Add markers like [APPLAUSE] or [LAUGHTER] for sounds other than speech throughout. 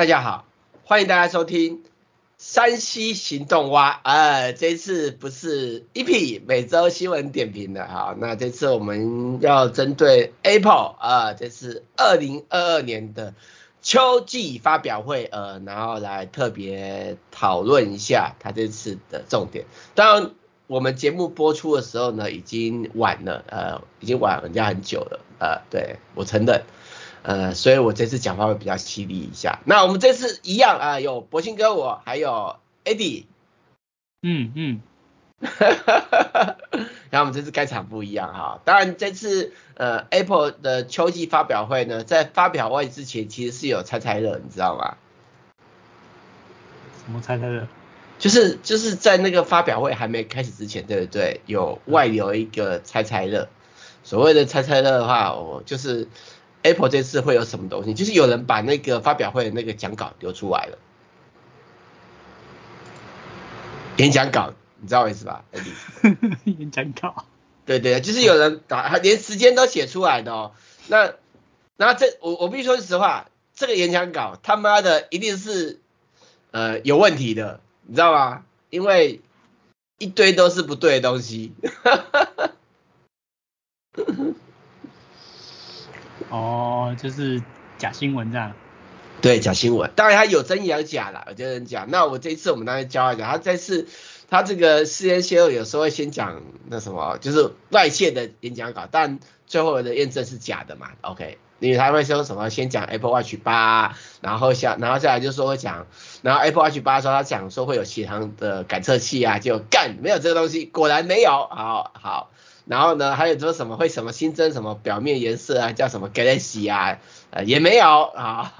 大家好，欢迎大家收听山西行动蛙。呃，这次不是 EP 每周新闻点评的哈，那这次我们要针对 Apple 啊、呃，这次二零二二年的秋季发表会，呃，然后来特别讨论一下它这次的重点。当然，我们节目播出的时候呢，已经晚了，呃，已经晚人家很久了，呃，对，我承认。呃，所以我这次讲话会比较犀利一下。那我们这次一样啊、呃，有博兴哥我，还有 Eddie。嗯嗯。[LAUGHS] 然后我们这次开场不一样哈。当然这次呃 Apple 的秋季发表会呢，在发表会之前其实是有猜猜乐，你知道吗？什么猜猜乐？就是就是在那个发表会还没开始之前，对不对？有外流一个猜猜乐。所谓的猜猜乐的话，我就是。Apple 这次会有什么东西？就是有人把那个发表会的那个讲稿丢出来了，演讲稿，你知道我意思吧？[LAUGHS] 演讲稿，对对，就是有人打连时间都写出来的哦。那，那这我我必须说实话，这个演讲稿他妈的一定是呃有问题的，你知道吗？因为一堆都是不对的东西。[LAUGHS] 哦，就是假新闻这样。对，假新闻，当然他有真也有假啦，有的人讲。那我这一次我们当然教他讲，他这次他这个事先泄露有时候会先讲那什么，就是外泄的演讲稿，但最后的验证是假的嘛，OK？因为他会说什么，先讲 Apple Watch 八，然后下，然后再来就说会讲，然后 Apple Watch 八的时候他讲说会有血糖的感测器啊，就干没有这个东西，果然没有，好好。然后呢，还有说什么会什么新增什么表面颜色啊，叫什么 Galaxy 啊，呃也没有啊，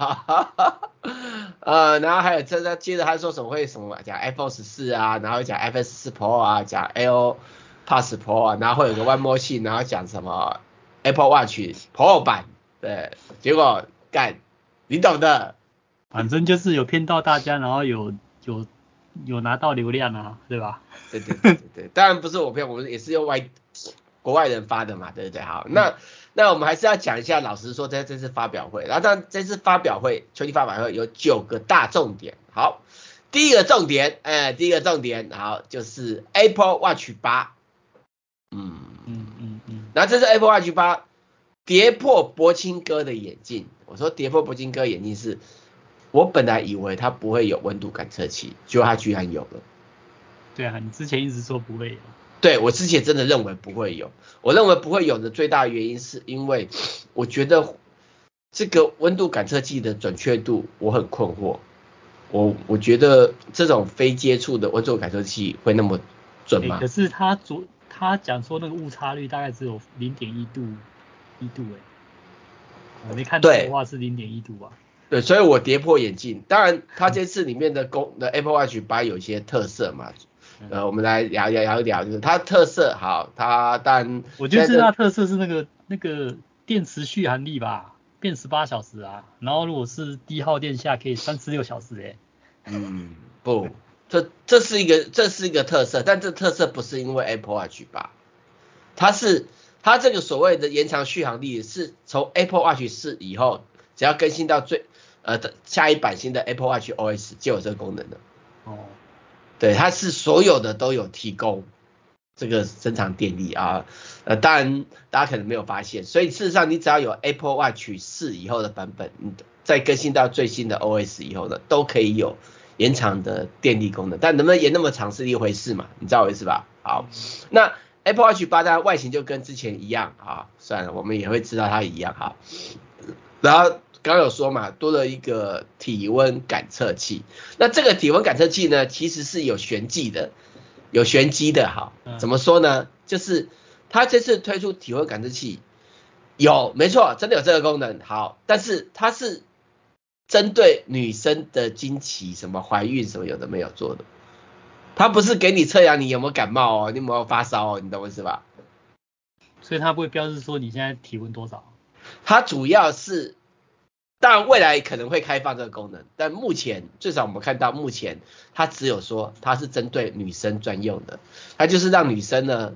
呃，然后还有这接着他说什么会什么讲 iPhone 十四啊，然后讲 iPhone 十四 Pro 啊，讲 AirPods Pro 啊，然后会有个 One More Thing，然后讲什么 Apple Watch Pro 版，对，结果干，你懂的，反正就是有骗到大家，然后有有有拿到流量啊，对吧？对对对对对，当然不是我骗，我们也是用 Y。国外人发的嘛，对不对？好，那那我们还是要讲一下，老实说，在这次发表会，然后但这次发表会，秋季发表会有九个大重点。好，第一个重点，哎，第一个重点，好，就是 Apple Watch 八，嗯嗯嗯嗯，然后这是 Apple Watch 八跌破博清哥的眼镜。我说跌破博清哥眼镜是，我本来以为它不会有温度感测器，结果它居然有了。对啊，你之前一直说不会有。对，我之前真的认为不会有，我认为不会有的最大原因是因为我觉得这个温度感测器的准确度我很困惑，我我觉得这种非接触的温度感测器会那么准吗？可是他昨他讲说那个误差率大概只有零点一度一度哎，我没看到的话是零点一度啊？对，所以我跌破眼镜。当然，它这次里面的功的 Apple Watch 八有一些特色嘛。呃，我们来聊聊聊一聊，就是它特色好，它但我觉得最大特色是那个那个电池续航力吧，变十八小时啊，然后如果是低耗电下可以三十六小时诶。嗯，不，这这是一个这是一个特色，但这特色不是因为 Apple Watch 吧，它是它这个所谓的延长续航力是从 Apple Watch 四以后，只要更新到最呃的下一版新的 Apple Watch OS 就有这个功能了。哦。对，它是所有的都有提供这个增长电力啊，呃，当然大家可能没有发现，所以事实上你只要有 Apple Watch 四以后的版本，你再更新到最新的 OS 以后呢，都可以有延长的电力功能，但能不能延那么长是一回事嘛，你知道我意思吧？好，那 Apple Watch 八它外形就跟之前一样啊，算了，我们也会知道它一样哈，然后。刚刚有说嘛，多了一个体温感测器。那这个体温感测器呢，其实是有玄机的，有玄机的哈。怎么说呢？就是它这次推出体温感测器，有没错，真的有这个功能。好，但是它是针对女生的经期、什么怀孕什么有的没有做的。它不是给你测量你有没有感冒哦，你有没有发烧哦，你懂我意思吧？所以它不会标示说你现在体温多少。它主要是。当然，未来可能会开放这个功能，但目前最少我们看到，目前它只有说它是针对女生专用的，它就是让女生呢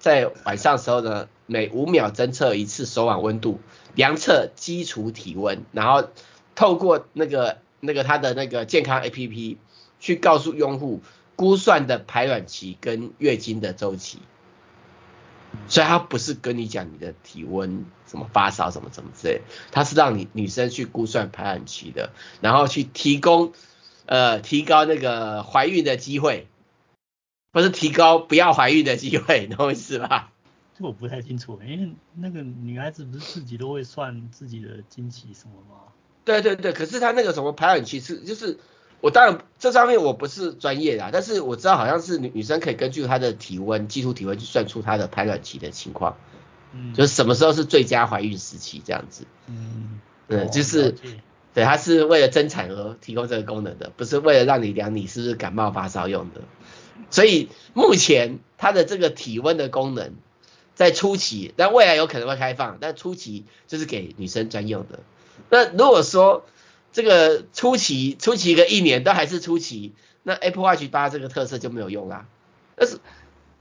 在晚上的时候呢，每五秒侦测一次手腕温度，量测基础体温，然后透过那个那个它的那个健康 APP 去告诉用户估算的排卵期跟月经的周期。所以他不是跟你讲你的体温什么发烧什么什么之类，他是让你女生去估算排卵期的，然后去提供呃提高那个怀孕的机会，不是提高不要怀孕的机会，你懂我意思吧？这我不太清楚，因为那个女孩子不是自己都会算自己的经期什么吗？对对对，可是他那个什么排卵期是就是。我当然这上面我不是专业的，但是我知道好像是女女生可以根据她的体温、基础体温去算出她的排卵期的情况，嗯，就是什么时候是最佳怀孕时期这样子，嗯，嗯，就是，对，它是为了增产而提供这个功能的，不是为了让你量你是不是感冒发烧用的，所以目前它的这个体温的功能在初期，但未来有可能会开放，但初期就是给女生专用的。那如果说这个初期，初期个一年都还是初期，那 Apple Watch 八这个特色就没有用啦。但是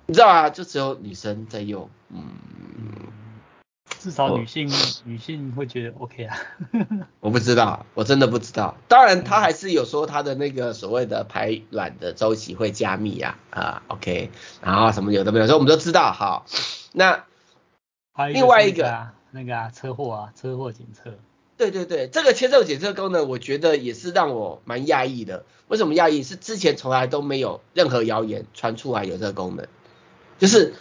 你知道啊，就只有女生在用，嗯，至少女性女性会觉得 OK 啊。[LAUGHS] 我不知道，我真的不知道。当然，他还是有说他的那个所谓的排卵的周期会加密啊，啊，OK，然后什么有的没有，所以我们都知道。好，那另外一个那个啊，车祸啊，车祸检测。对对对，这个签证检测功能，我觉得也是让我蛮讶异的。为什么讶异？是之前从来都没有任何谣言传出来有这个功能，就是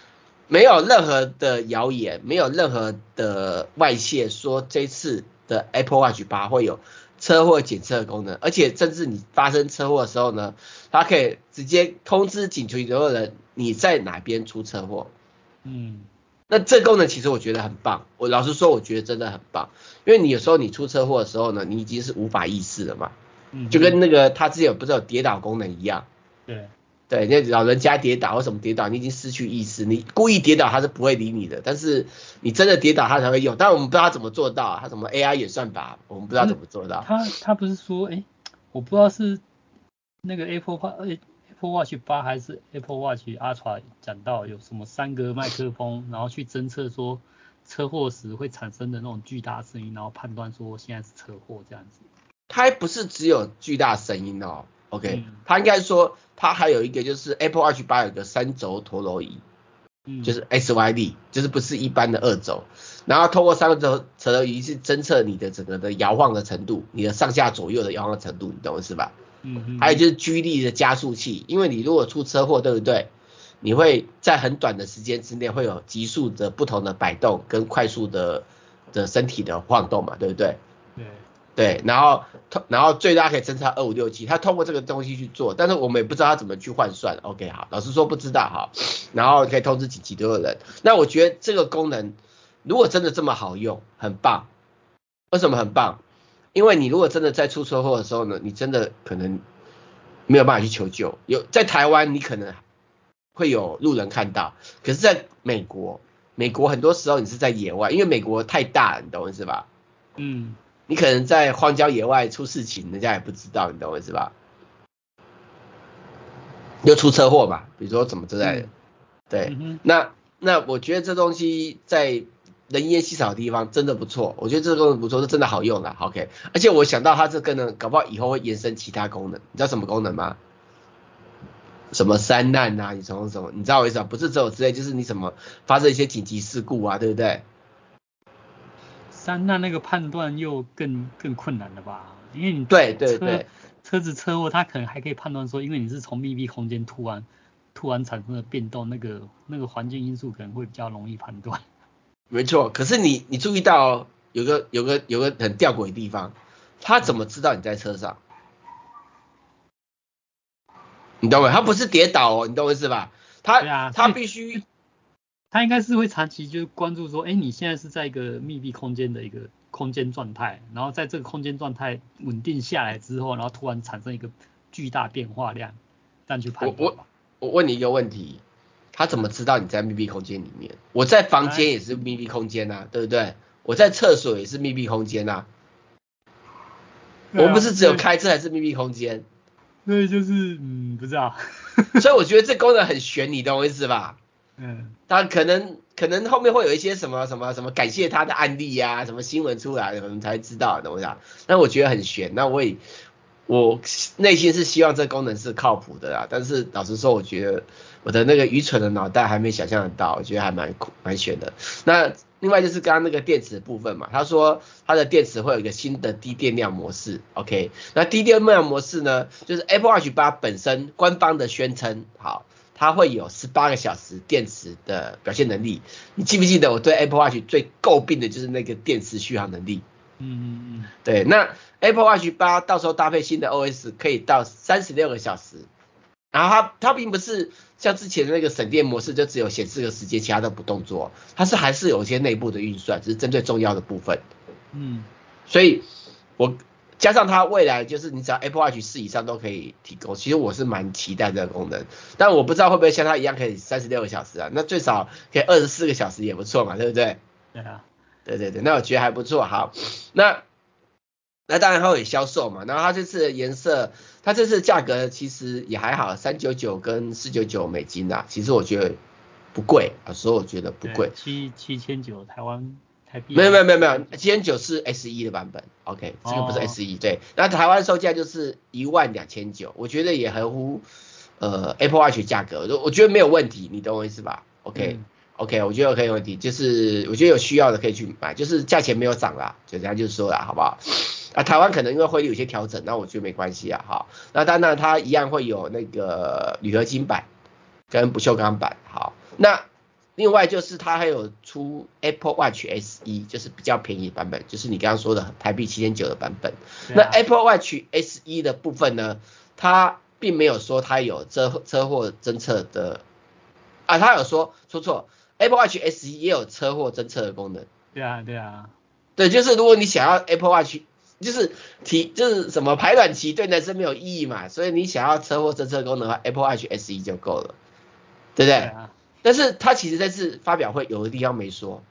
没有任何的谣言，没有任何的外泄说这次的 Apple Watch 八会有车祸检测功能，而且甚至你发生车祸的时候呢，它可以直接通知警局所有人你在哪边出车祸。嗯。那这功能其实我觉得很棒，我老实说，我觉得真的很棒，因为你有时候你出车祸的时候呢，你已经是无法意识了嘛，嗯，就跟那个他之前不是有跌倒功能一样，对，对，那老人家跌倒或什么跌倒，你已经失去意识，你故意跌倒他是不会理你的，但是你真的跌倒他才会用，但我们不知道他怎么做到，他什么 AI 也算吧，我们不知道怎么做到。他他不是说，哎，我不知道是那个 Apple。Apple Watch 八还是 Apple Watch Ultra 讲到有什么三个麦克风，然后去侦测说车祸时会产生的那种巨大声音，然后判断说现在是车祸这样子。它还不是只有巨大声音哦，OK，它、嗯、应该说它还有一个就是 Apple Watch 八有个三轴陀螺仪，嗯，就是 SYD，就是不是一般的二轴，然后通过三个轴陀螺仪去侦测你的整个的摇晃的程度，你的上下左右的摇晃的程度，你懂是吧？嗯，还有就是 G 力的加速器，因为你如果出车祸，对不对？你会在很短的时间之内会有急速的不同的摆动跟快速的的身体的晃动嘛，对不对？对，对，然后通然后最大可以侦测二五六七，他通过这个东西去做，但是我们也不知道他怎么去换算。OK，好，老师说不知道哈。然后可以通知紧急的人。那我觉得这个功能如果真的这么好用，很棒。为什么很棒？因为你如果真的在出车祸的时候呢，你真的可能没有办法去求救。有在台湾，你可能会有路人看到，可是在美国，美国很多时候你是在野外，因为美国太大了，你懂我意思吧？嗯，你可能在荒郊野外出事情，人家也不知道，你懂我意思吧？又出车祸吧，比如说怎么之类的，对，嗯、那那我觉得这东西在。人烟稀少的地方真的不错，我觉得这个功能不错，是真的好用的。OK，而且我想到它这个呢，搞不好以后会延伸其他功能。你知道什么功能吗？什么三难啊？你从什么？你知道我意思吗？不是只有之类，就是你什么发生一些紧急事故啊，对不对？三难那个判断又更更困难了吧？因为你对对对，车子车祸，它可能还可以判断说，因为你是从密闭空间突然突然产生的变动，那个那个环境因素可能会比较容易判断。没错，可是你你注意到、哦、有个有个有个很吊诡的地方，他怎么知道你在车上？你懂没？他不是跌倒哦，你懂我意思吧？他、啊、他必须，他应该是会长期就关注说，哎，你现在是在一个密闭空间的一个空间状态，然后在这个空间状态稳定下来之后，然后突然产生一个巨大变化量，这样去判断。我我我问你一个问题。他怎么知道你在密闭空间里面？我在房间也是密闭空间呐、啊，对不对？我在厕所也是密闭空间呐、啊。我不是只有开车还是密闭空间。对，就是嗯，不知道。[LAUGHS] 所以我觉得这功能很悬，你懂我意思吧？嗯。但可能可能后面会有一些什么什么什么感谢他的案例呀、啊，什么新闻出来，我们才知道，懂不懂？但我觉得很悬。那我也我内心是希望这功能是靠谱的啦，但是老实说，我觉得我的那个愚蠢的脑袋还没想象得到，我觉得还蛮酷蛮悬的。那另外就是刚刚那个电池部分嘛，他说它的电池会有一个新的低电量模式，OK？那低电量模式呢，就是 Apple Watch 八本身官方的宣称，好，它会有十八个小时电池的表现能力。你记不记得我对 Apple Watch 最诟病的就是那个电池续航能力？嗯嗯嗯，对，那 Apple Watch 八到时候搭配新的 OS 可以到三十六个小时，然后它它并不是像之前的那个省电模式，就只有显示个时间，其他都不动作，它是还是有一些内部的运算，只是针对重要的部分。嗯，所以我加上它未来就是你只要 Apple Watch 四以上都可以提供，其实我是蛮期待这个功能，但我不知道会不会像它一样可以三十六个小时啊，那最少可以二十四个小时也不错嘛，对不对？对啊。对对对，那我觉得还不错。好，那那当然它会销售嘛。然后它这次的颜色，它这次价格其实也还好，三九九跟四九九美金啊，其实我觉得不贵啊，所以我觉得不贵。七七千九台湾台币。没有没有没有没有，七千九是 S E 的版本，OK，这个不是 S E、哦。对，那台湾售价就是一万两千九，我觉得也合乎呃 Apple Watch 价格，我觉得没有问题，你懂我意思吧？OK。嗯 OK，我觉得可以有问题，就是我觉得有需要的可以去买，就是价钱没有涨啦，就这样就说了，好不好？啊，台湾可能因为汇率有些调整，那我觉得没关系啊，好，那当然它一样会有那个铝合金版跟不锈钢版，好，那另外就是它还有出 Apple Watch SE，就是比较便宜的版本，就是你刚刚说的台币七千九的版本。啊、那 Apple Watch SE 的部分呢，它并没有说它有车车祸侦测的，啊，它有说说错。Apple Watch SE 也有车祸侦测的功能。对啊，对啊，对，就是如果你想要 Apple Watch，就是提就是什么排卵期对男生没有意义嘛，所以你想要车祸侦测功能的话，Apple Watch SE 就够了，对不对？对啊。但是他其实这次发表会有的地方没说，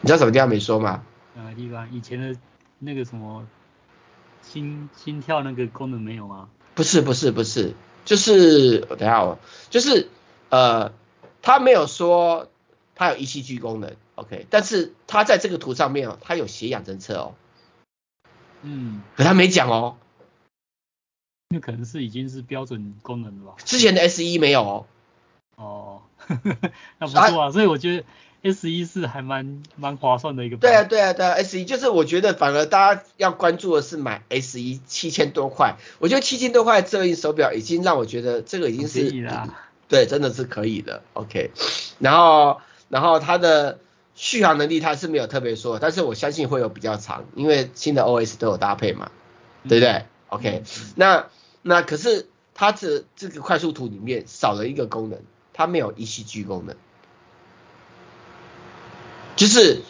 你知道什么地方没说吗？哪个地方？以前的那个什么心心跳那个功能没有吗？不是不是不是，就是等一下哦，就是呃。他没有说他有 ECG 功能，OK，但是他在这个图上面哦，他有血氧侦测哦，嗯，可他没讲哦，那可能是已经是标准功能了吧？之前的 SE 没有哦，哦，[LAUGHS] 那不错啊，所以我觉得 S 一是还蛮蛮划算的一个。对啊对啊对啊，S 一就是我觉得反而大家要关注的是买 S 一七千多块，我觉得七千多块这一手表已经让我觉得这个已经是。对，真的是可以的，OK。然后，然后它的续航能力它是没有特别说，但是我相信会有比较长，因为新的 OS 都有搭配嘛，对不对、嗯、？OK 那。那那可是它这这个快速图里面少了一个功能，它没有 ECG 功能，就是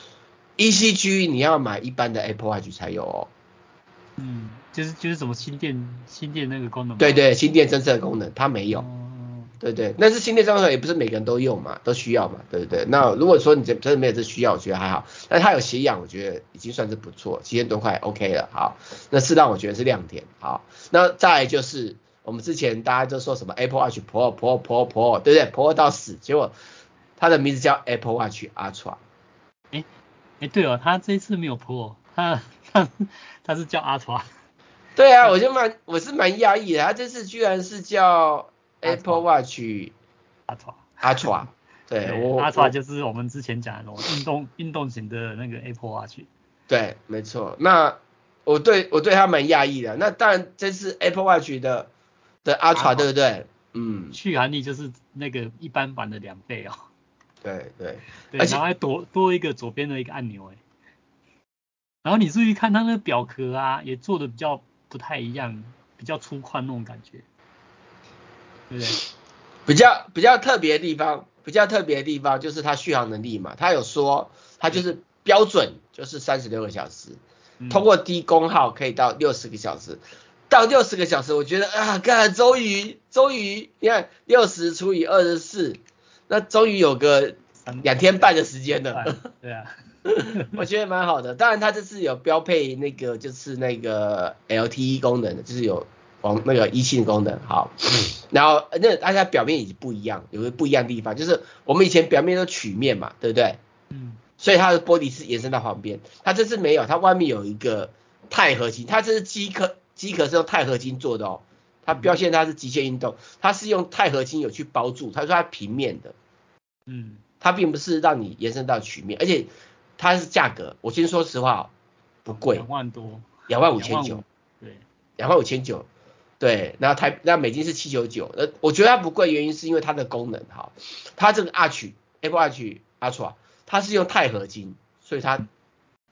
ECG 你要买一般的 Apple Watch 才有哦。嗯，就是就是什么心电心电那个功能？对对，心电侦测的功能它没有。嗯对对，那是心电侦测也不是每个人都用嘛，都需要嘛，对不对？那如果说你真真的没有这需要，我觉得还好。但是它有血氧，我觉得已经算是不错，七千多块 OK 了。好，那是让我觉得是亮点。好，那再来就是我们之前大家都说什么 Apple Watch Pro Pro Pro Pro，对不对？Pro 到死，结果它的名字叫 Apple Watch Ultra。哎哎，对哦，它这次没有 Pro，它它它是叫 Ultra。对啊，我就蛮我是蛮讶异的，它这次居然是叫。Apple Watch Ultra，Ultra，[LAUGHS] 对，我 Ultra 就是我们之前讲的那种运动运动型的那个 Apple Watch。对，没错。那我对我对它蛮讶异的。那当然这是 Apple Watch 的的 Ultra，对不对？嗯。续航力就是那个一般版的两倍哦。对 [LAUGHS] 对。对，然后还多多一个左边的一个按钮哎。然后你注意看它那个表壳啊，也做的比较不太一样，比较粗犷那种感觉。对，比较比较特别的地方，比较特别的地方就是它续航能力嘛，它有说它就是标准就是三十六个小时，通过低功耗可以到六十个小时，到六十个小时，我觉得啊，看终于终于，你看六十除以二十四，那终于有个两天半的时间了。对啊，[LAUGHS] 我觉得蛮好的。当然它这次有标配那个就是那个 LTE 功能的，就是有。往那个一性功能好，然后那大家表面已经不一样，有个不一样的地方，就是我们以前表面都曲面嘛，对不对？嗯。所以它的玻璃是延伸到旁边，它这次没有，它外面有一个钛合金，它这是机壳，机壳是用钛合金做的哦。它标现它是极限运动，它是用钛合金有去包住，它说它平面的，嗯，它并不是让你延伸到曲面，而且它是价格，我先说实话哦，不贵，两万多，两万五千九，对，两万五千九，对，然后台那美金是七九九，呃，我觉得它不贵，原因是因为它的功能哈，它这个 Arch Apple Arch Ultra，它是用钛合金，所以它。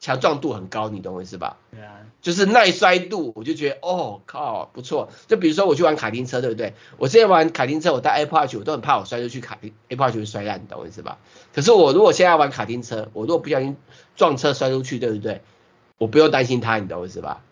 强壮度很高，你懂我意思吧？对啊，就是耐摔度，我就觉得哦靠，不错。就比如说我去玩卡丁车，对不对？我之前玩卡丁车，我带 Apple Watch，我都很怕我摔出去卡丁 Apple Watch 会摔烂，你懂我意思吧？可是我如果现在玩卡丁车，我如果不小心撞车摔出去，对不对？我不用担心它，你懂我意思吧？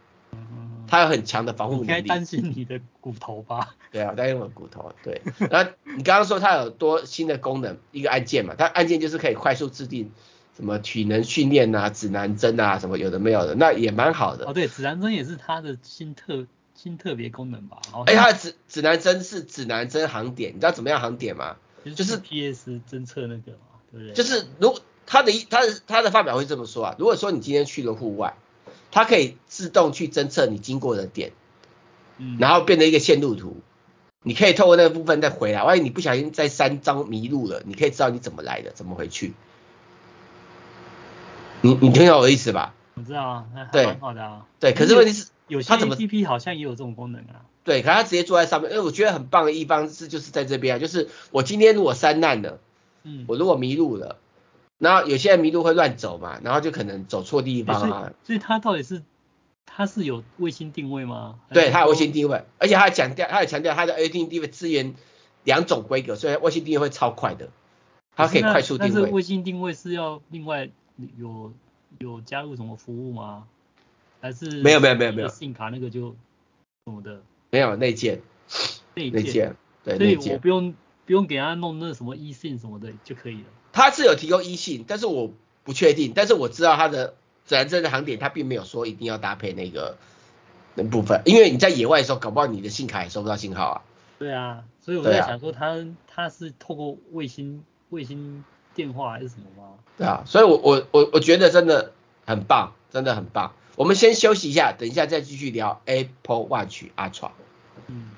它有很强的防护能力。你应该担心你的骨头吧？对啊，担心我的骨头。对，[LAUGHS] 然后你刚刚说它有多新的功能，一个按键嘛，它按键就是可以快速制定。什么体能训练啊，指南针啊，什么有的没有的，那也蛮好的。哦，对，指南针也是它的新特新特别功能吧？哎，它的指指南针是指南针航点，你知道怎么样航点吗？就是 PS 侦测那个嘛，对不对？就是如果它的它的它的发表会这么说啊，如果说你今天去了户外，它可以自动去侦测你经过的点，嗯，然后变成一个线路图，你可以透过那个部分再回来。万一你不小心在山庄迷路了，你可以知道你怎么来的，怎么回去。你你听懂我的意思吧？我知道啊，对，蛮好的啊。对，可是问题是，有些 APP 好像也有这种功能啊。对，可是他直接坐在上面，因为我觉得很棒的一方是就是在这边啊，就是我今天如果山难了，嗯，我如果迷路了，然后有些人迷路会乱走嘛，然后就可能走错地方啊。所以它到底是它是有卫星定位吗？对，它有卫星定位，而且它还强调，它还强调它的卫星定位支援两种规格，所以卫星定位会超快的，它可以快速定位。但是卫星定位是要另外。有有加入什么服务吗？还是没有没有没有没有信卡那个就什么的？没有内建内建，建对，所以我不用不用给他弄那什么 eSIM 什么的就可以了。他是有提供 eSIM，但是我不确定，但是我知道他的指南针的航点，他并没有说一定要搭配那个那部分，因为你在野外的时候，搞不好你的信卡也收不到信号啊。对啊，所以我在想说他他、啊、是透过卫星卫星。电话还是什么吗？对啊，所以我我我我觉得真的很棒，真的很棒。我们先休息一下，等一下再继续聊 Apple Watch Ultra。嗯。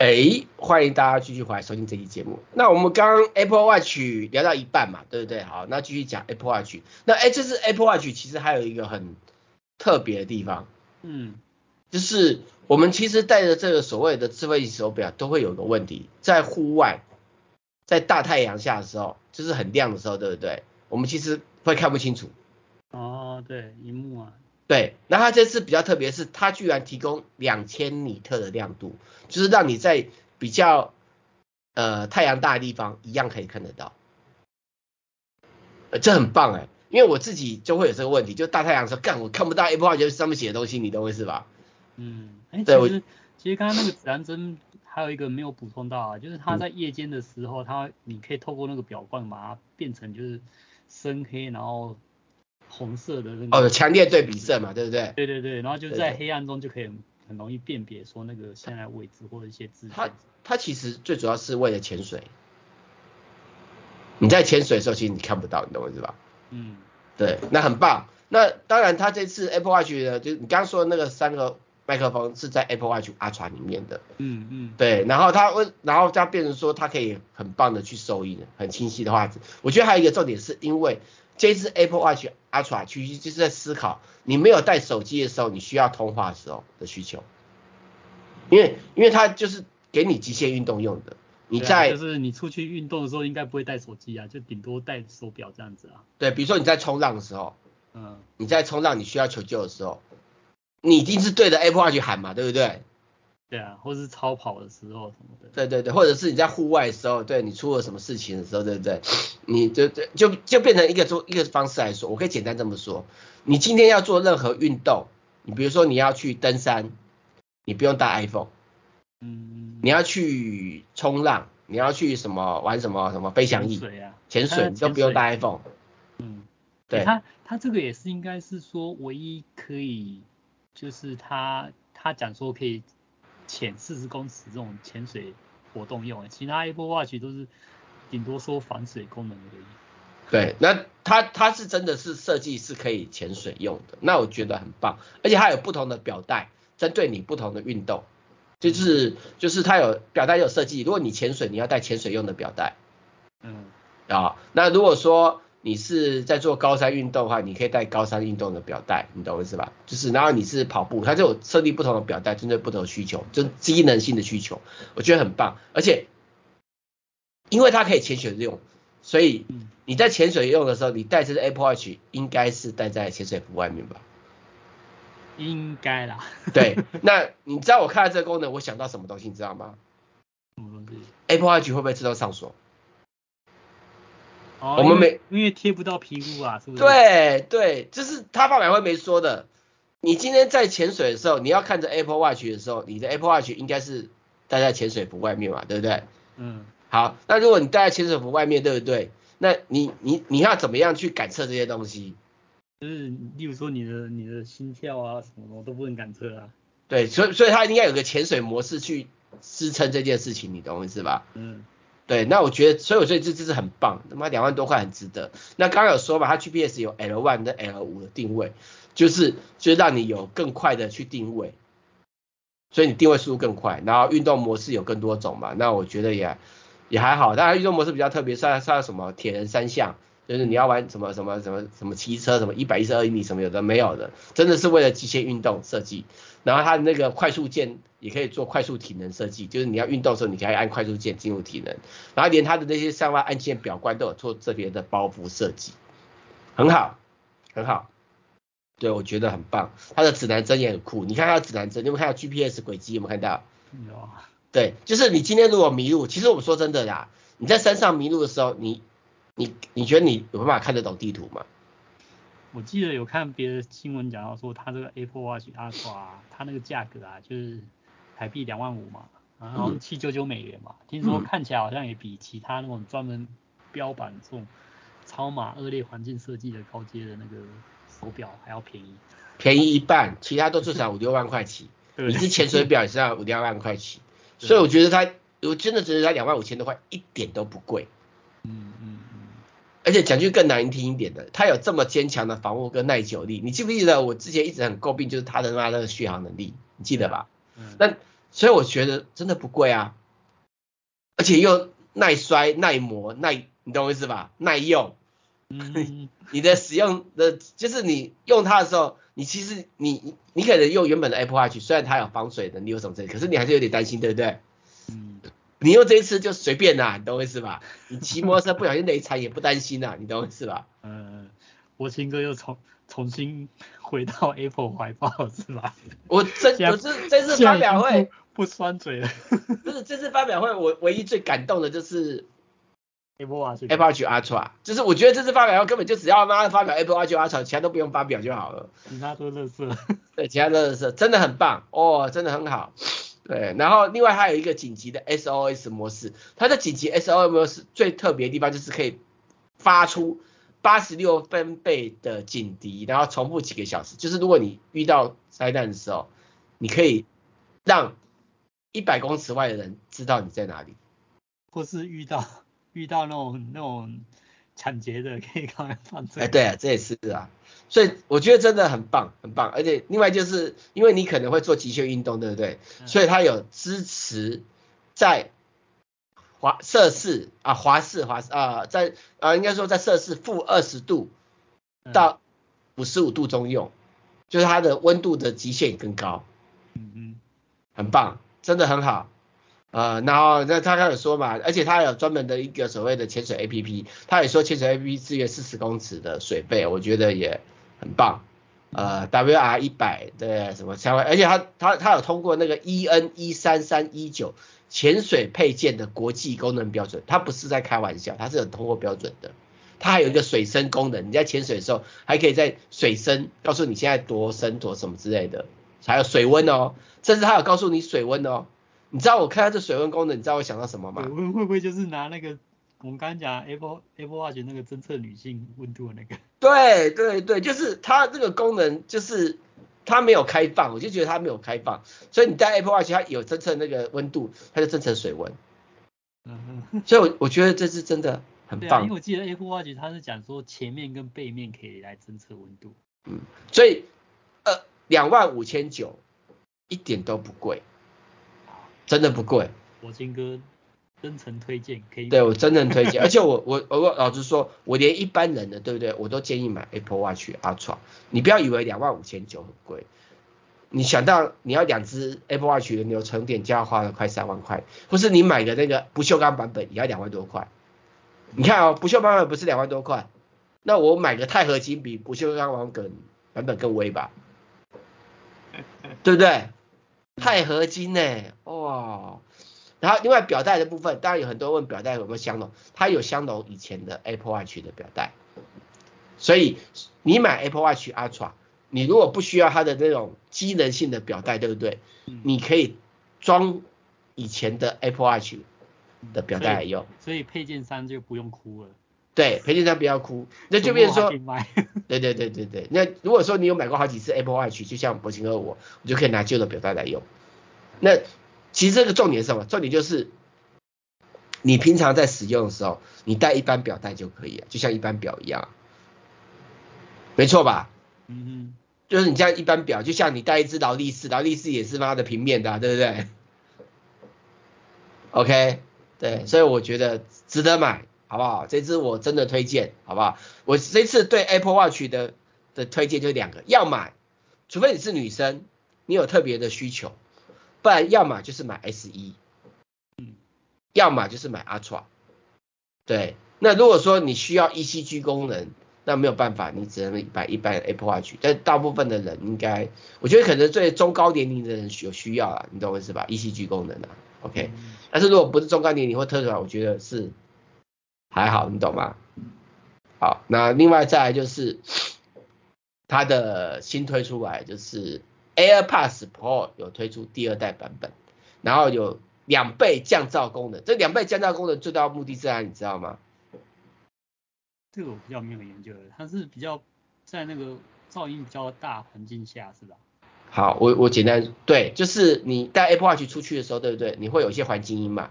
哎，欢迎大家继续回来收听这期节目。那我们刚刚 Apple Watch 聊到一半嘛，对不对？好，那继续讲 Apple Watch。那哎，这是 Apple Watch 其实还有一个很特别的地方，嗯，就是我们其实戴着这个所谓的智慧型手表都会有个问题，在户外，在大太阳下的时候，就是很亮的时候，对不对？我们其实会看不清楚。哦，对，荧幕啊。对，那它这次比较特别，是它居然提供两千尼特的亮度，就是让你在比较呃太阳大的地方一样可以看得到，呃，这很棒哎，因为我自己就会有这个问题，就大太阳的时候，干我看不到 Apple Watch 上面写的东西，你懂我意思吧？嗯，哎，其实其实刚刚那个指南针还有一个没有补充到啊，就是它在夜间的时候，它你可以透过那个表冠把它变成就是深黑，然后。红色的那个哦，强烈对比色嘛，对不对？对对对，然后就在黑暗中就可以很容易辨别说那个现在位置或者一些资讯。它它其实最主要是为了潜水，你在潜水的时候其实你看不到，你懂我意思吧？嗯，对，那很棒。那当然，它这次 Apple Watch 呢，就是你刚刚说的那个三个麦克风是在 Apple Watch Ultra 里面的。嗯嗯。对，然后它会，然后它变成说它可以很棒的去收音，很清晰的画质。我觉得还有一个重点是因为。这支 Apple Watch Ultra 其实就是在思考，你没有带手机的时候，你需要通话的时候的需求，因为因为它就是给你极限运动用的，你在、啊、就是你出去运动的时候应该不会带手机啊，就顶多带手表这样子啊。对，比如说你在冲浪的时候，嗯，你在冲浪你需要求救的时候，你一定是对着 Apple Watch 喊嘛，对不对？对啊，或是超跑的时候什么的。对对对，或者是你在户外的时候，对你出了什么事情的时候，对不对？你就就就就变成一个做一个方式来说，我可以简单这么说，你今天要做任何运动，你比如说你要去登山，你不用带 iPhone，嗯，你要去冲浪，你要去什么玩什么什么飞翔翼，潜水啊，你都不用带 iPhone，嗯，对，它它这个也是应该是说唯一可以，就是它它讲说可以。潜四十公尺这种潜水活动用，其他 Apple Watch 都是顶多说防水功能而已。对，那它它是真的是设计是可以潜水用的，那我觉得很棒，而且它有不同的表带，针对你不同的运动，就是就是它有表带有设计，如果你潜水你要带潜水用的表带，嗯，啊，那如果说。你是在做高山运动的话，你可以带高山运动的表带，你懂我意思吧？就是然后你是跑步，它就有设立不同的表带，针对不同的需求，就是机能性的需求，我觉得很棒。而且因为它可以潜水用，所以你在潜水用的时候，你带这个 Apple Watch 应该是戴在潜水服外面吧？应该啦。对，[LAUGHS] 那你知道我看到这个功能，我想到什么东西，你知道吗？什么东西？Apple Watch 会不会自动上锁？哦、我们没因为贴不到皮肤啊，是不是？对对，这是他发表会没说的。你今天在潜水的时候，你要看着 Apple Watch 的时候，你的 Apple Watch 应该是戴在潜水服外面嘛，对不对？嗯。好，那如果你戴在潜水服外面，对不对？那你你你要怎么样去感测这些东西？就是例如说你的你的心跳啊什么的都不能感测啊。对，所以所以它应该有个潜水模式去支撑这件事情，你懂我意思吧？嗯。对，那我觉得，所以我觉得这这是很棒，他妈两万多块很值得。那刚刚有说嘛，它 GPS 有 L1 跟 L5 的定位，就是就是让你有更快的去定位，所以你定位速度更快。然后运动模式有更多种嘛，那我觉得也也还好。当然运动模式比较特别，像像什么铁人三项，就是你要玩什么什么什么什么骑车什么一百一十二英里什么有的没有的，真的是为了极限运动设计。然后它的那个快速键也可以做快速体能设计，就是你要运动的时候，你可以按快速键进入体能。然后连它的那些上方按键表冠都有做这边的包覆设计，很好，很好。对，我觉得很棒。它的指南针也很酷，你看它的指南针，你有没有看到 GPS 轨迹？有没有看到？有。对，就是你今天如果迷路，其实我们说真的啦，你在山上迷路的时候，你你你觉得你有办法看得懂地图吗？我记得有看别的新闻讲到说，它这个 Apple Watch Ultra，它那个价格啊，就是台币两万五嘛，然后七九九美元嘛，嗯、听说看起来好像也比其他那种专门标榜这种超马恶劣环境设计的高阶的那个手表还要便宜，便宜一半，其他都至少五六万块起，[LAUGHS] 你是潜水表也是要五六万块起，所以我觉得它，我真的觉得它两万五千多块一点都不贵。嗯嗯。而且讲句更难听一点的，它有这么坚强的防护跟耐久力，你记不记得我之前一直很诟病就是它的那那个续航能力，你记得吧？嗯。那所以我觉得真的不贵啊，而且又耐摔、耐磨、耐，你懂我意思吧？耐用。嗯，[LAUGHS] 你的使用的，就是你用它的时候，你其实你你可能用原本的 Apple Watch，虽然它有防水能力有什么之类，可是你还是有点担心，对不对？嗯，你用这一次就随便啦，你懂我意思吧？[LAUGHS] 你骑摩托车不小心雷残也不担心啦，你懂我意思吧？嗯，我新哥又重重新回到 Apple 怀抱是吧？我真我这这次发表会不酸嘴了，不是这次发表会我唯一最感动的就是。Apple Watch Apple Watch Ultra，就是我觉得这次发表会根本就只要妈的发表 Apple Watch Ultra，其他都不用发表就好了。其他都乐色。对，其他都乐色，真的很棒哦，真的很好。对，然后另外还有一个紧急的 SOS 模式，它的紧急 SOS 模式最特别的地方就是可以发出八十六分贝的警笛，然后重复几个小时。就是如果你遇到灾难的时候，你可以让一百公尺外的人知道你在哪里，或是遇到。遇到那种那种抢劫的，可以赶快放这。哎，对啊，这也是啊，所以我觉得真的很棒，很棒。而且另外就是因为你可能会做极限运动，对不对？嗯、所以它有支持在华摄氏啊，华氏华啊，在啊应该说在摄氏负二十度到五十五度中用，嗯、就是它的温度的极限更高。嗯嗯，很棒，真的很好。呃，然后那他刚有说嘛，而且他有专门的一个所谓的潜水 APP，他也说潜水 APP 支援四十公尺的水费，我觉得也很棒。呃，WR 一百对什么相关，而且他他他有通过那个 EN 一三三一九潜水配件的国际功能标准，他不是在开玩笑，他是有通过标准的。他还有一个水深功能，你在潜水的时候还可以在水深告诉你现在多深多什么之类的，还有水温哦，甚至他有告诉你水温哦。你知道我看到这水温功能，你知道我想到什么吗？水温会不会就是拿那个我们刚刚讲 Apple Apple Watch 那个侦测女性温度的那个？对对对，就是它这个功能就是它没有开放，我就觉得它没有开放，所以你戴 Apple Watch 它有侦测那个温度，它就侦测水温。嗯嗯。所以我我觉得这是真的很棒。因为我记得 Apple Watch 它是讲说前面跟背面可以来侦测温度。嗯，所以呃两万五千九一点都不贵。真的不贵，我金哥真诚推荐，可以。对我真诚推荐，[LAUGHS] 而且我我我老实说，我连一般人的对不对，我都建议买 Apple Watch Ultra。你不要以为两万五千九很贵，你想到你要两只 Apple Watch 的流程点就要花了快三万块，或是你买个那个不锈钢版本也要两万多块。你看哦，不锈钢版本不是两万多块，那我买个钛合金比不锈钢版本版本更威吧？对不对？钛合金呢、欸？哇！然后另外表带的部分，当然有很多问表带有没有相容，它有相容以前的 Apple Watch 的表带。所以你买 Apple Watch Ultra，你如果不需要它的那种机能性的表带，对不对？你可以装以前的 Apple Watch 的表带来用。所以，所以配件三就不用哭了。对，配件商不要哭，那就变成说，[LAUGHS] 对对对对对，那如果说你有买过好几次 Apple Watch，就像博清和我，我就可以拿旧的表带来用。那其实这个重点是什么？重点就是你平常在使用的时候，你戴一般表带就可以了，就像一般表一样，没错吧？嗯哼，就是你像一般表，就像你戴一只劳力士，劳力士也是妈的平面的啊，对不对？OK，对，所以我觉得值得买。好不好？这次我真的推荐，好不好？我这次对 Apple Watch 的的推荐就两个，要买，除非你是女生，你有特别的需求，不然要么就是买 SE，嗯，要么就是买 Ultra。对，那如果说你需要 ECG 功能，那没有办法，你只能买一般 Apple Watch。但大部分的人应该，我觉得可能最中高年龄的人有需要啊，你懂我意思吧？ECG 功能啊，OK、但是如果不是中高年龄或特殊，我觉得是。还好，你懂吗？好，那另外再来就是它的新推出来就是 AirPods Pro 有推出第二代版本，然后有两倍降噪功能。这两倍降噪功能最大的目的是啥？你知道吗？这个我比较没有研究的，它是比较在那个噪音比较大环境下是吧？好，我我简单对，就是你带 Apple Watch 出去的时候，对不对？你会有一些环境音嘛？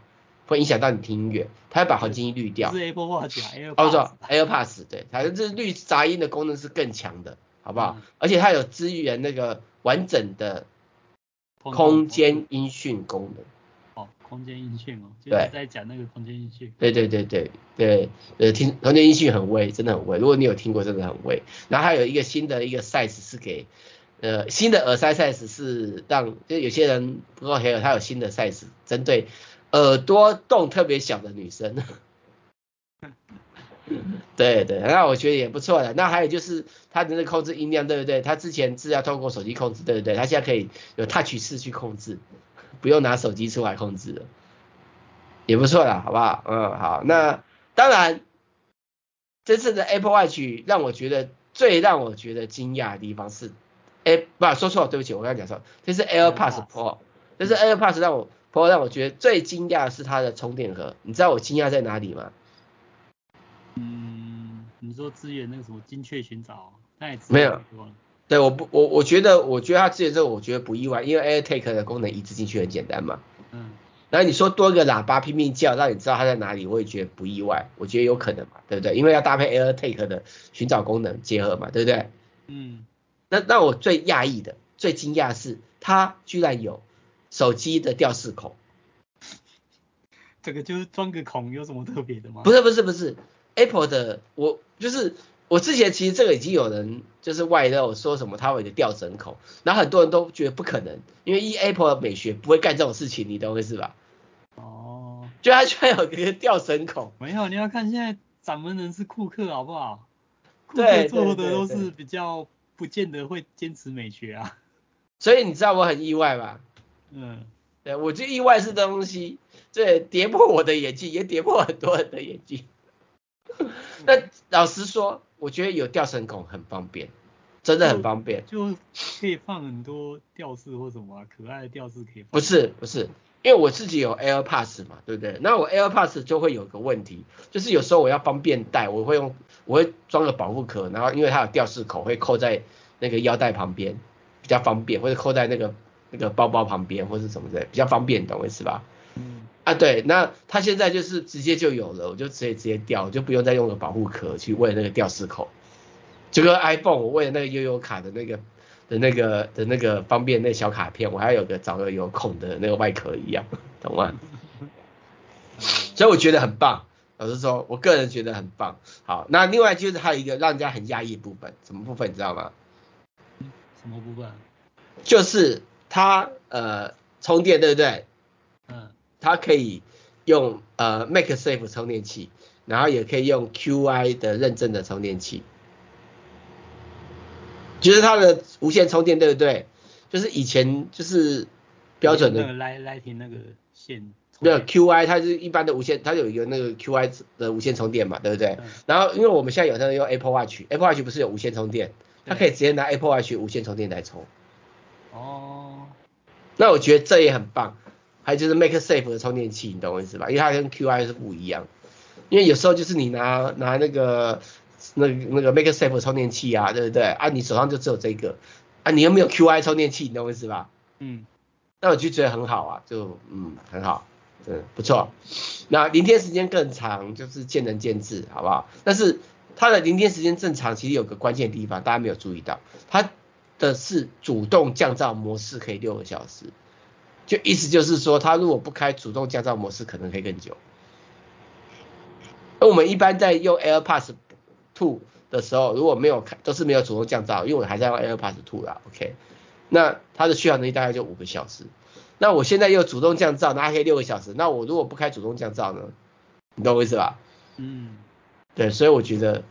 会影响到你听音乐，它会把环境音滤掉。是 Apple Watch 啊，AirPods。哦，错，AirPods，对，反正这滤杂音的功能是更强的，好不好？嗯、而且它有支援那个完整的空间音讯功能。哦，空间音讯哦，就是在讲那个空间音讯。对对对对对，呃，听空间音讯很微，真的很微。如果你有听过，真的很微。然后还有一个新的一个 size 是给，呃，新的耳塞 size 是让，就有些人不够黑耳，它有新的 size，针对耳朵洞特别小的女生。[LAUGHS] 对对，那我觉得也不错的。那还有就是它的那控制音量，对不对？它之前是要透过手机控制，对不对？它现在可以有 touch 式去控制，不用拿手机出来控制了，也不错啦，好不好？嗯，好。那当然，这次的 Apple Watch 让我觉得最让我觉得惊讶的地方是，哎，不，说错了，对不起，我刚才讲错，这是 AirPods Pro，这是 AirPods 让我 Pro 让我觉得最惊讶的是它的充电盒。你知道我惊讶在哪里吗？嗯你说支援那个什么精确寻找，那也没有。对，我不，我我觉得，我觉得它支援这个，我觉得不意外，因为 AirTag 的功能移植进去很简单嘛。嗯。然后你说多个喇叭拼命叫，让你知道它在哪里，我也觉得不意外，我觉得有可能嘛，对不对？因为要搭配 AirTag 的寻找功能结合嘛，对不对？嗯。那那我最讶异的、最惊讶的是，它居然有手机的吊饰孔。这个就是装个孔，有什么特别的吗？不是不是不是。Apple 的我就是我之前其实这个已经有人就是外露说什么它会有一个吊绳孔，然后很多人都觉得不可能，因为一 Apple 的美学不会干这种事情，你懂我意思吧？哦，就它居然有一个吊绳孔。没有，你要看现在掌门人是库克好不好？库克做的都是比较不见得会坚持美学啊。所以你知道我很意外吧？嗯，对，我就意外是东西，这跌破我的眼镜，也跌破很多人的眼镜。[LAUGHS] 那老实说，我觉得有吊绳孔很方便，真的很方便，就，就可以放很多吊饰或什么、啊、可爱的吊饰可以放。不是不是，因为我自己有 AirPods 嘛，对不对？那我 AirPods 就会有个问题，就是有时候我要方便带，我会用我会装个保护壳，然后因为它有吊饰口，会扣在那个腰带旁边，比较方便，或者扣在那个那个包包旁边，或者什么的，比较方便，懂我意思吧？嗯啊，对，那它现在就是直接就有了，我就直接直接掉，就不用再用个保护壳去为那个吊饰口。就跟 iPhone 我为了那个悠悠卡的那个的那个的那个方便那小卡片，我还有个找个有孔的那个外壳一样，[LAUGHS] 懂吗？[LAUGHS] 所以我觉得很棒，老实说，我个人觉得很棒。好，那另外就是还有一个让人家很压抑的部分，什么部分你知道吗？什么部分？就是它呃充电，对不对？嗯。它可以用呃 MagSafe 充电器，然后也可以用 QI 的认证的充电器，就是它的无线充电对不对？就是以前就是标准的。Lightning 那个线。没有 QI，它是一般的无线，它有一个那个 QI 的无线充电嘛，对不对？嗯、然后因为我们现在有在用 Apple Watch，Apple Watch 不是有无线充电，它可以直接拿 Apple Watch 无线充电来充。哦。那我觉得这也很棒。还有就是 MakeSafe 的充电器，你懂我意思吧？因为它跟 QI 是不一样。因为有时候就是你拿拿那个那那个 MakeSafe 的充电器啊，对不对？啊，你手上就只有这个，啊，你又没有 QI 充电器，你懂我意思吧？嗯。那我就觉得很好啊，就嗯很好，嗯不错。那零天时间更长，就是见仁见智，好不好？但是它的零天时间正常，其实有个关键地方，大家没有注意到，它的是主动降噪模式可以六个小时。就意思就是说，它如果不开主动降噪模式，可能可以更久。而我们一般在用 AirPods Two 的时候，如果没有开，都是没有主动降噪，因为我还在用 AirPods Two 啦，OK。那它的续航能力大概就五个小时。那我现在又主动降噪，那还可以六个小时。那我如果不开主动降噪呢？你懂我意思吧？嗯。对，所以我觉得，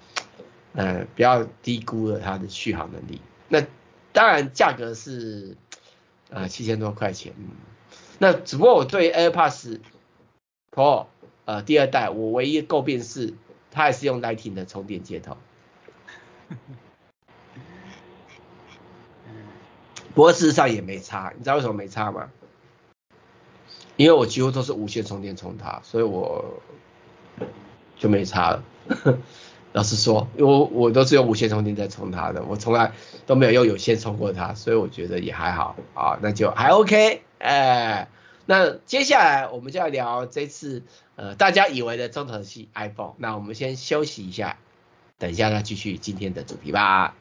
呃，不要低估了它的续航能力。那当然，价格是。啊，七千多块钱，嗯，那只不过我对 AirPods Pro 呃第二代，我唯一诟病是它还是用 Lightning 的充电接头。[LAUGHS] 不过事实上也没差，你知道为什么没差吗？因为我几乎都是无线充电充它，所以我就没差了。老实说，因为我我都是用无线充电在充它的，我从来都没有用有线充过它，所以我觉得也还好啊，那就还 OK，哎，那接下来我们就要聊这次呃大家以为的重头戏 iPhone，那我们先休息一下，等一下再继续今天的主题吧。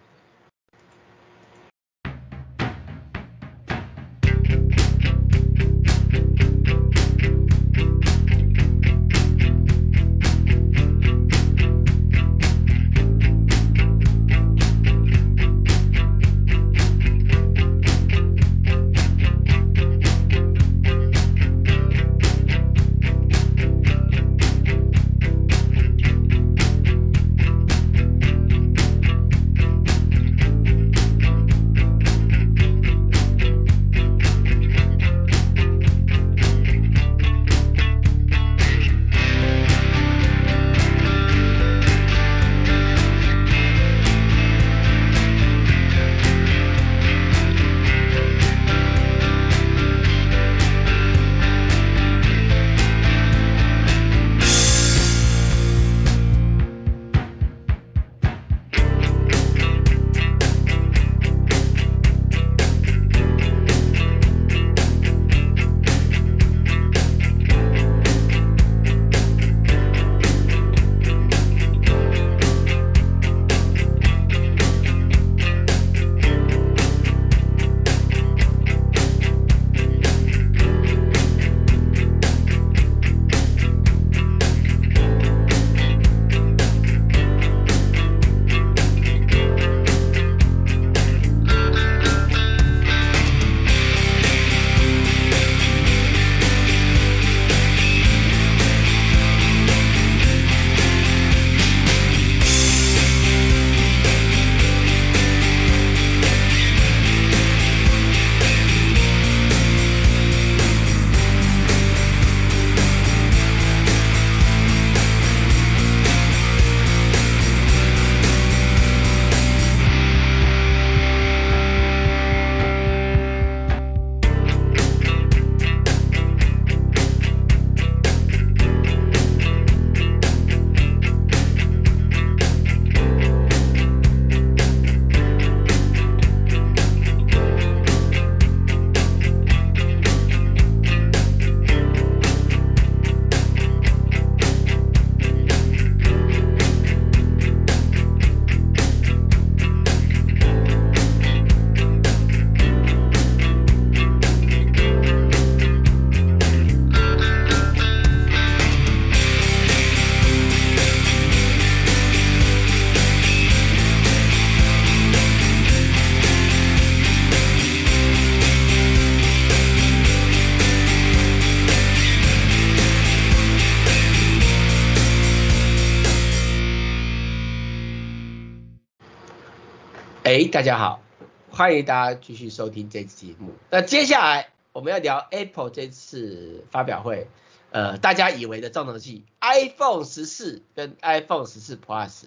大家好，欢迎大家继续收听这期节目。那接下来我们要聊 Apple 这次发表会，呃，大家以为的重头戏 iPhone 十四跟 iPhone 十四 Plus，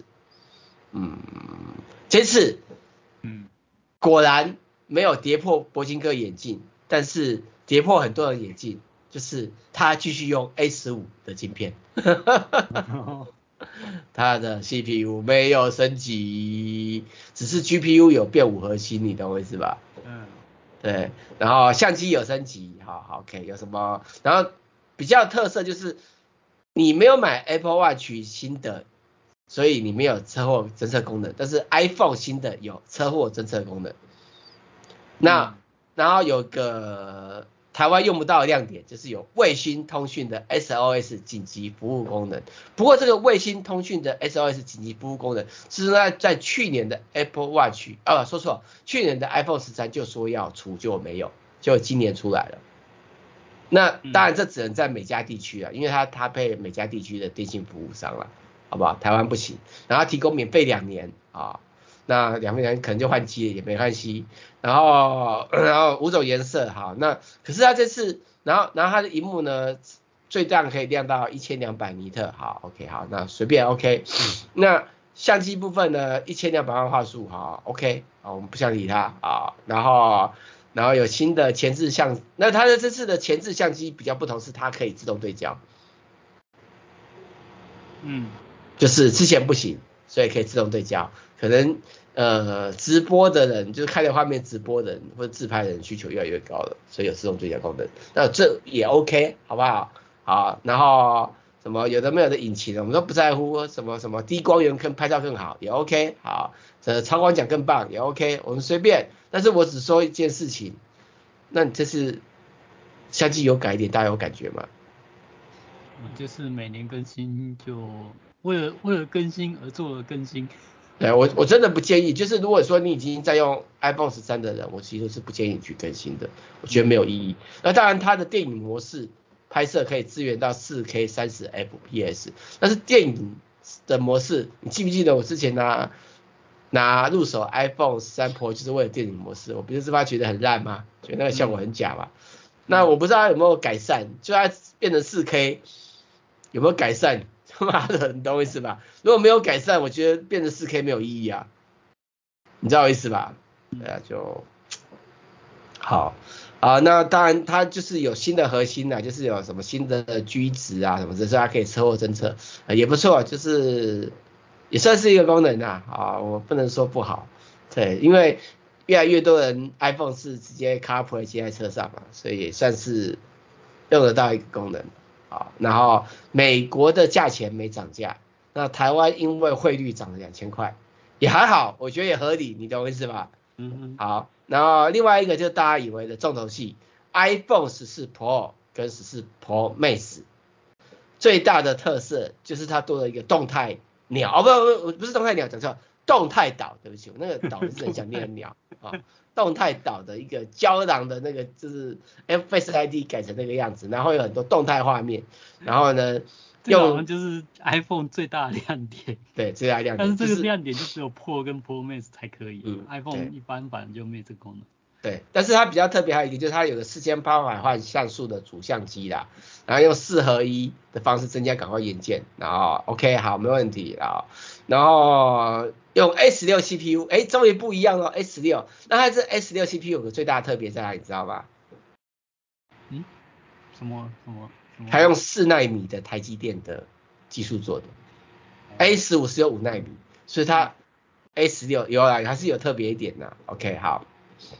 嗯，这次，嗯，果然没有跌破铂金哥眼镜，但是跌破很多人眼镜，就是他继续用 A 十五的晶片。[LAUGHS] [LAUGHS] 它的 CPU 没有升级，只是 GPU 有变五核心，你懂我意思吧？嗯，对。然后相机有升级，好好 OK。有什么？然后比较特色就是你没有买 Apple Watch 新的，所以你没有车祸侦测功能，但是 iPhone 新的有车祸侦测功能。那、嗯、然后有个。台湾用不到的亮点就是有卫星通讯的 SOS 紧急服务功能。不过这个卫星通讯的 SOS 紧急服务功能是在在去年的 Apple Watch 啊，说错，去年的 iPhone 十三就说要出，就没有，就今年出来了。那当然这只能在美加地区啊，因为它搭配美加地区的电信服务商了，好不好？台湾不行。然后提供免费两年啊。那两个人可能就换机了，也没关系。然后，[COUGHS] 然后五种颜色，好，那可是它这次，然后，然后它的荧幕呢，最大可以亮到一千两百尼特，好，OK，好，那随便 OK。那相机部分呢，一千两百万画素，好，OK，好，我们不想理它啊。然后，然后有新的前置相，那它的这次的前置相机比较不同，是它可以自动对焦，嗯，就是之前不行，所以可以自动对焦，可能。呃，直播的人就是开着画面直播的人或者自拍的人需求越来越高了，所以有自动对焦功能。那这也 OK，好不好？好，然后什么有的没有的引擎，我们都不在乎。什么什么低光源更拍照更好也 OK，好，这超广角更棒也 OK，我们随便。但是我只说一件事情，那你这次相机有改一点，大家有感觉吗？就是每年更新，就为了为了更新而做了更新。对，我我真的不建议，就是如果说你已经在用 iPhone 十三的人，我其实是不建议你去更新的，我觉得没有意义。那当然，它的电影模式拍摄可以支援到 4K 30 FPS，但是电影的模式，你记不记得我之前拿拿入手 iPhone 十三 Pro 就是为了电影模式，我不是发觉得很烂吗？觉得那个效果很假嘛？那我不知道它有没有改善，就它变成 4K 有没有改善？妈的，你懂我意思吧？如果没有改善，我觉得变成四 K 没有意义啊，你知道我意思吧？对啊，就好啊。那当然，它就是有新的核心啊，就是有什么新的居值啊什么的，所以它可以车祸侦测，也不错，就是也算是一个功能啊。啊，我不能说不好，对，因为越来越多人 iPhone 是直接 CarPlay 接在车上嘛，所以也算是用得到一个功能。好，然后美国的价钱没涨价，那台湾因为汇率涨了两千块，也还好，我觉得也合理，你懂我意思吧？嗯嗯。好，然后另外一个就是大家以为的重头戏，iPhone 十四 Pro 跟十四 Pro Max，最大的特色就是它多了一个动态鸟，哦不不不，不是动态鸟，讲错，动态岛，对不起，我那个岛是很想念鸟啊。[LAUGHS] 动态岛的一个胶囊的那个就是 Face ID 改成那个样子，然后有很多动态画面，然后呢，用就是 iPhone 最大的亮点，对，最大亮点。但是这个亮点就只有 Pro 跟 Pro Max 才可以，嗯，iPhone 一般版就没有这个功能。对，但是它比较特别还有一个就是它有个四千八百万像素的主相机啦，然后用四合一的方式增加感光元件，然后 OK 好没问题啊，然后用 S 六 CPU，哎，终于不一样了 S 六，那它这 S 六 CPU 有个最大的特别在哪里，你知道吗？嗯？什么什么？它用四纳米的台积电的技术做的，A 十五是有五纳米，所以它 A 十六有啊，还是有特别一点的，OK 好。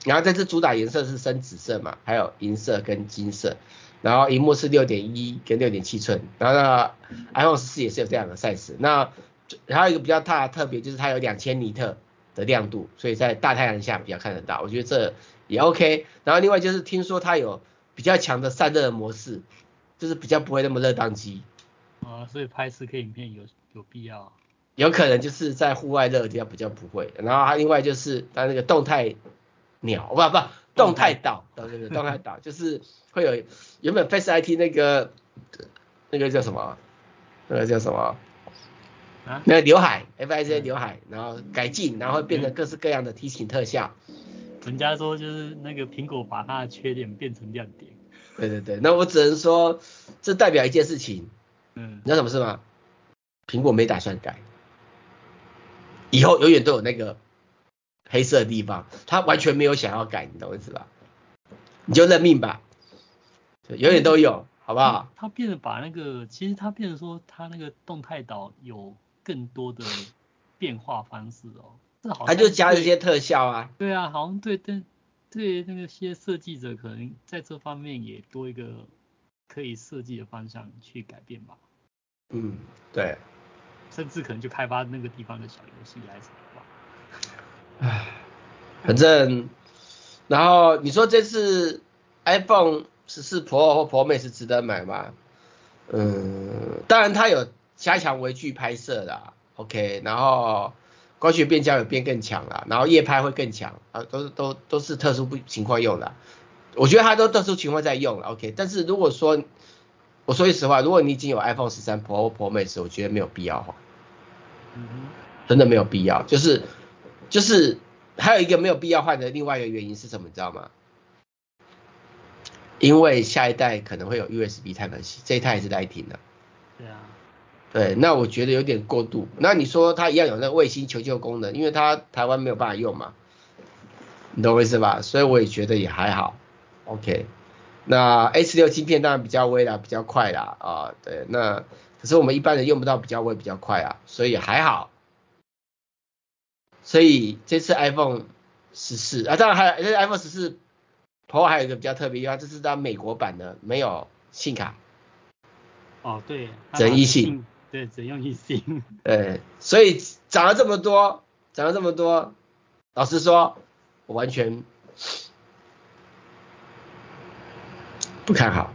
然后这次主打颜色是深紫色嘛，还有银色跟金色，然后荧幕是六点一跟六点七寸，然后呢 iPhone 十四也是有这两个 size，那还有一个比较大的特别就是它有两千尼特的亮度，所以在大太阳下比较看得到，我觉得这也 OK。然后另外就是听说它有比较强的散热模式，就是比较不会那么热当机。啊，所以拍 4K 影片有有必要？有可能就是在户外热的地方比较不会。然后它另外就是它那个动态。鸟不不动态岛，对对对，动态岛就是会有原本 Face IT 那个那个叫什么？那个叫什么？啊？那个刘海，FIC 刘海，然后改进，然后会变成各式各样的提醒特效。人家说就是那个苹果把它的缺点变成亮点。对对对，那我只能说，这代表一件事情。嗯。你知道什么事吗？苹果没打算改，以后永远都有那个黑色的地方，他完全没有想要改，你懂我意思吧？你就认命吧，永远都有，好不好？他变得把那个，其实它变得说，它那个动态岛有更多的变化方式哦。这好他就加了一些特效啊。对啊，好像对对对，那个些设计者可能在这方面也多一个可以设计的方向去改变吧。嗯，对。甚至可能就开发那个地方的小游戏来什么吧。唉，反正，然后你说这次 iPhone 十四 Pro 或 Pro Max 值得买吗？嗯，当然它有加强微距拍摄啦，OK，然后光学变焦有变更强啦，然后夜拍会更强啊，都是都都是特殊不情况用的，我觉得它都特殊情况在用了，OK，但是如果说我说句实话，如果你已经有 iPhone 十三 Pro 或 Pro Max，我觉得没有必要换，嗯，真的没有必要，就是就是还有一个没有必要换的另外一个原因是什么，你知道吗？因为下一代可能会有 USB Type-C，这一代也是来停的。对啊。对，那我觉得有点过度。那你说它一样有那个卫星求救功能，因为它台湾没有办法用嘛，你懂我意思吧？所以我也觉得也还好。OK。那 A 十六芯片当然比较微啦，比较快啦啊，对，那可是我们一般人用不到比较微比较快啊，所以还好。所以这次 iPhone 十四啊，当然还有这是 iPhone 十四 Pro 还有一个比较特别，因为这是它美国版的，没有信卡。哦，对，只能 eSIM，对，只用 eSIM。[LAUGHS] 对，所以涨了这么多，涨了这么多，老实说，我完全。不看好，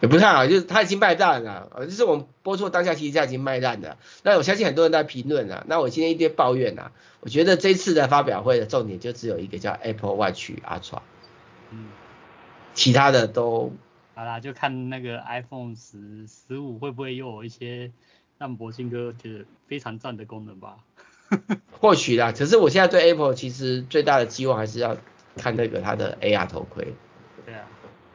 也不看好，就是它已经卖烂了，呃，就是我们播出当下其实它已经卖烂了。那我相信很多人在评论啊，那我今天一堆抱怨啊，我觉得这次的发表会的重点就只有一个叫 Apple Watch Ultra，嗯，其他的都，好啦，就看那个 iPhone 十十五会不会又有一些让博鑫哥觉得非常赞的功能吧。[LAUGHS] 或许啦，可是我现在对 Apple 其实最大的期望还是要看那个它的 AR 头盔。对啊。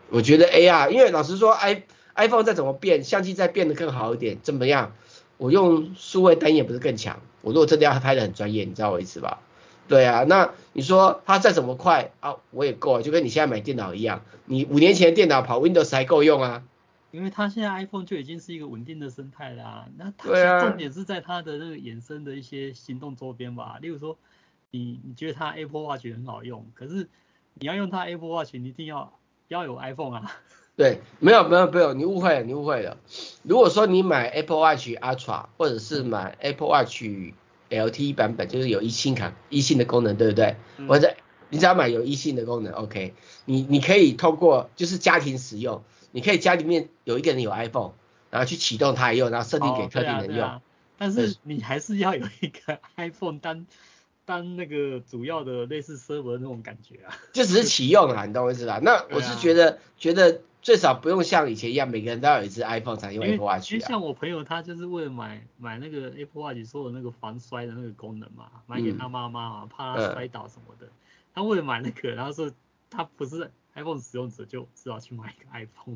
我觉得 AR，因为老实说，i iPhone 再怎么变，相机再变得更好一点，怎么样？我用数位单眼不是更强？我如果真的要拍的很专业，你知道我意思吧？对啊，那你说它再怎么快啊，我也够，就跟你现在买电脑一样，你五年前的电脑跑 Windows 还够用啊。因为它现在 iPhone 就已经是一个稳定的生态啦，那它重点是在它的那个衍生的一些行动周边吧，例如说，你你觉得它 Apple Watch 很好用，可是你要用它 Apple Watch，你一定要。要有 iPhone 啊？对，没有没有没有，你误会了，你误会了。如果说你买 Apple Watch Ultra 或者是买 Apple Watch LTE 版本，就是有 eSIM 卡 eSIM 的功能，对不对？嗯、或者你只要买有 eSIM 的功能，OK，你你可以通过就是家庭使用，你可以家里面有一个人有 iPhone，然后去启动它用，然后设定给特定人用。哦啊啊、但是你还是要有一个 [LAUGHS] iPhone 单。当那个主要的类似 server 那种感觉啊，就只是启用啊，你懂我意思吧？那我是觉得、啊、觉得最少不用像以前一样，每个人都要有一支 iPhone 才用 Apple Watch 啊。因为像我朋友他就是为了买买那个 Apple Watch 说有那个防摔的那个功能嘛，买给他妈妈嘛，怕他摔倒什么的。嗯、他为了买那个，然后说他不是 iPhone 使用者，就只好去买一个 iPhone。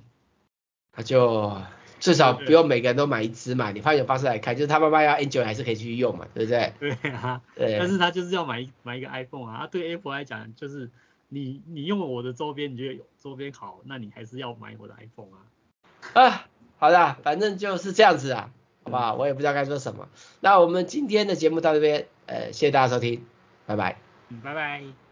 他就至少不用每个人都买一支嘛，你换一种方式来看，就是他妈妈要 Android 还是可以继续用嘛，对不对？对啊，对。但是他就是要买买一个 iPhone 啊，他对 Apple 来讲就是你你用了我的周边，你觉得有周边好，那你还是要买我的 iPhone 啊。啊，好的，反正就是这样子啊，好不好？我也不知道该说什么。那我们今天的节目到这边，呃，谢谢大家收听，拜拜。嗯，拜拜。